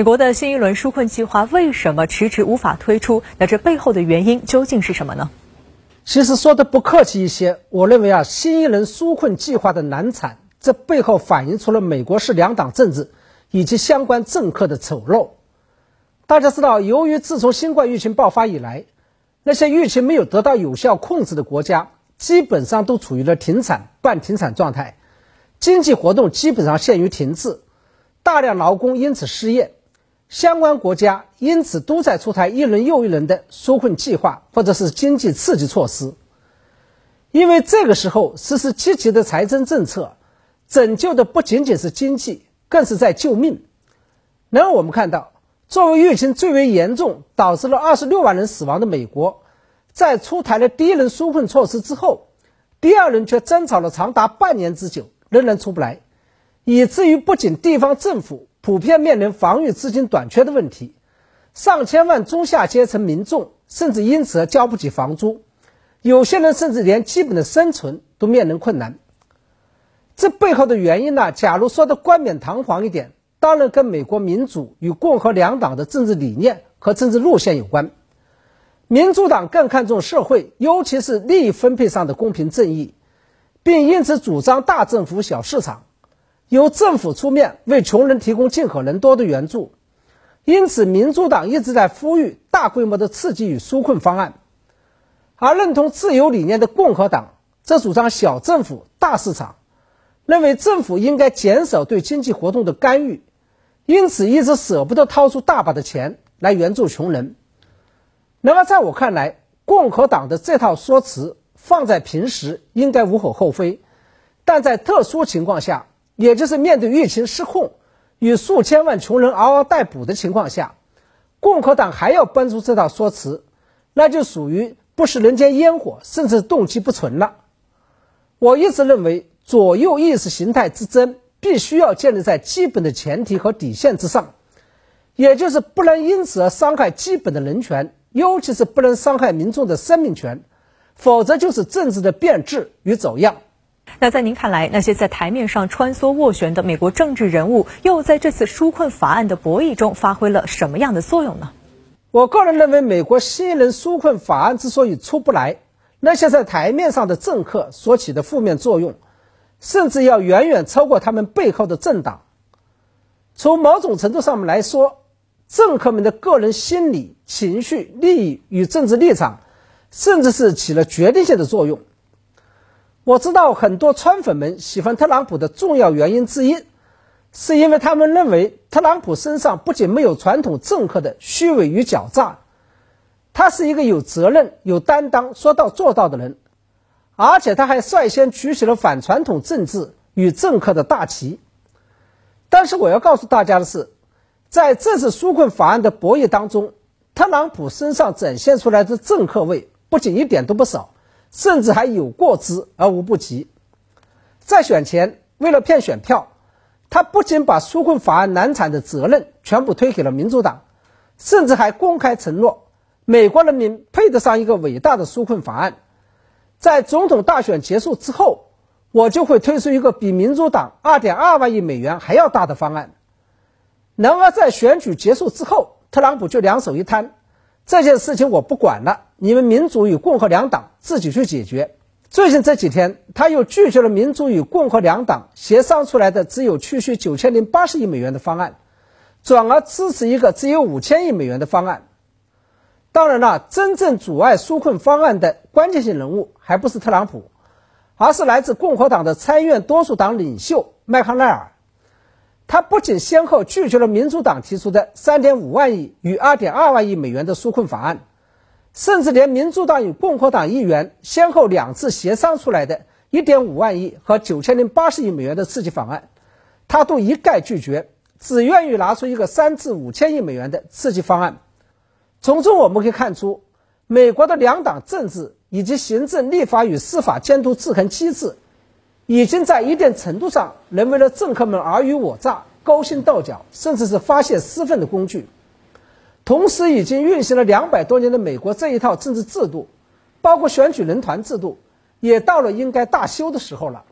美国的新一轮纾困计划为什么迟迟无法推出？那这背后的原因究竟是什么呢？其实说的不客气一些，我认为啊，新一轮纾困计划的难产，这背后反映出了美国式两党政治以及相关政客的丑陋。大家知道，由于自从新冠疫情爆发以来，那些疫情没有得到有效控制的国家，基本上都处于了停产、半停产状态，经济活动基本上陷于停滞，大量劳工因此失业。相关国家因此都在出台一轮又一轮的纾困计划，或者是经济刺激措施。因为这个时候实施积极的财政政策，拯救的不仅仅是经济，更是在救命。然而，我们看到，作为疫情最为严重、导致了二十六万人死亡的美国，在出台了第一轮纾困措施之后，第二轮却争吵了长达半年之久，仍然出不来，以至于不仅地方政府。普遍面临防御资金短缺的问题，上千万中下阶层民众甚至因此而交不起房租，有些人甚至连基本的生存都面临困难。这背后的原因呢？假如说的冠冕堂皇一点，当然跟美国民主与共和两党的政治理念和政治路线有关。民主党更看重社会，尤其是利益分配上的公平正义，并因此主张大政府、小市场。由政府出面为穷人提供尽可能多的援助，因此民主党一直在呼吁大规模的刺激与纾困方案，而认同自由理念的共和党则主张小政府大市场，认为政府应该减少对经济活动的干预，因此一直舍不得掏出大把的钱来援助穷人。那么在我看来，共和党的这套说辞放在平时应该无可厚非，但在特殊情况下。也就是面对疫情失控与数千万穷人嗷嗷待哺的情况下，共和党还要搬出这套说辞，那就属于不食人间烟火，甚至动机不纯了。我一直认为，左右意识形态之争必须要建立在基本的前提和底线之上，也就是不能因此而伤害基本的人权，尤其是不能伤害民众的生命权，否则就是政治的变质与走样。那在您看来，那些在台面上穿梭斡旋的美国政治人物，又在这次纾困法案的博弈中发挥了什么样的作用呢？我个人认为，美国新一轮纾困法案之所以出不来，那些在台面上的政客所起的负面作用，甚至要远远超过他们背后的政党。从某种程度上面来说，政客们的个人心理、情绪、利益与政治立场，甚至是起了决定性的作用。我知道很多川粉们喜欢特朗普的重要原因之一，是因为他们认为特朗普身上不仅没有传统政客的虚伪与狡诈，他是一个有责任、有担当、说到做到的人，而且他还率先举起了反传统政治与政客的大旗。但是我要告诉大家的是，在这次纾困法案的博弈当中，特朗普身上展现出来的政客味不仅一点都不少。甚至还有过之而无不及。在选前，为了骗选票，他不仅把纾困法案难产的责任全部推给了民主党，甚至还公开承诺，美国人民配得上一个伟大的纾困法案。在总统大选结束之后，我就会推出一个比民主党二点二万亿美元还要大的方案。然而，在选举结束之后，特朗普就两手一摊。这件事情我不管了，你们民主与共和两党自己去解决。最近这几天，他又拒绝了民主与共和两党协商出来的只有区区九千零八十亿美元的方案，转而支持一个只有五千亿美元的方案。当然了，真正阻碍纾困方案的关键性人物还不是特朗普，而是来自共和党的参议院多数党领袖麦康奈尔。他不仅先后拒绝了民主党提出的3.5万亿与2.2万亿美元的纾困法案，甚至连民主党与共和党议员先后两次协商出来的1.5万亿和9080亿美元的刺激法案，他都一概拒绝，只愿意拿出一个3至5千亿美元的刺激方案。从中我们可以看出，美国的两党政治以及行政、立法与司法监督制衡机制。已经在一定程度上沦为了政客们尔虞我诈、勾心斗角，甚至是发泄私愤的工具。同时，已经运行了两百多年的美国这一套政治制度，包括选举人团制度，也到了应该大修的时候了。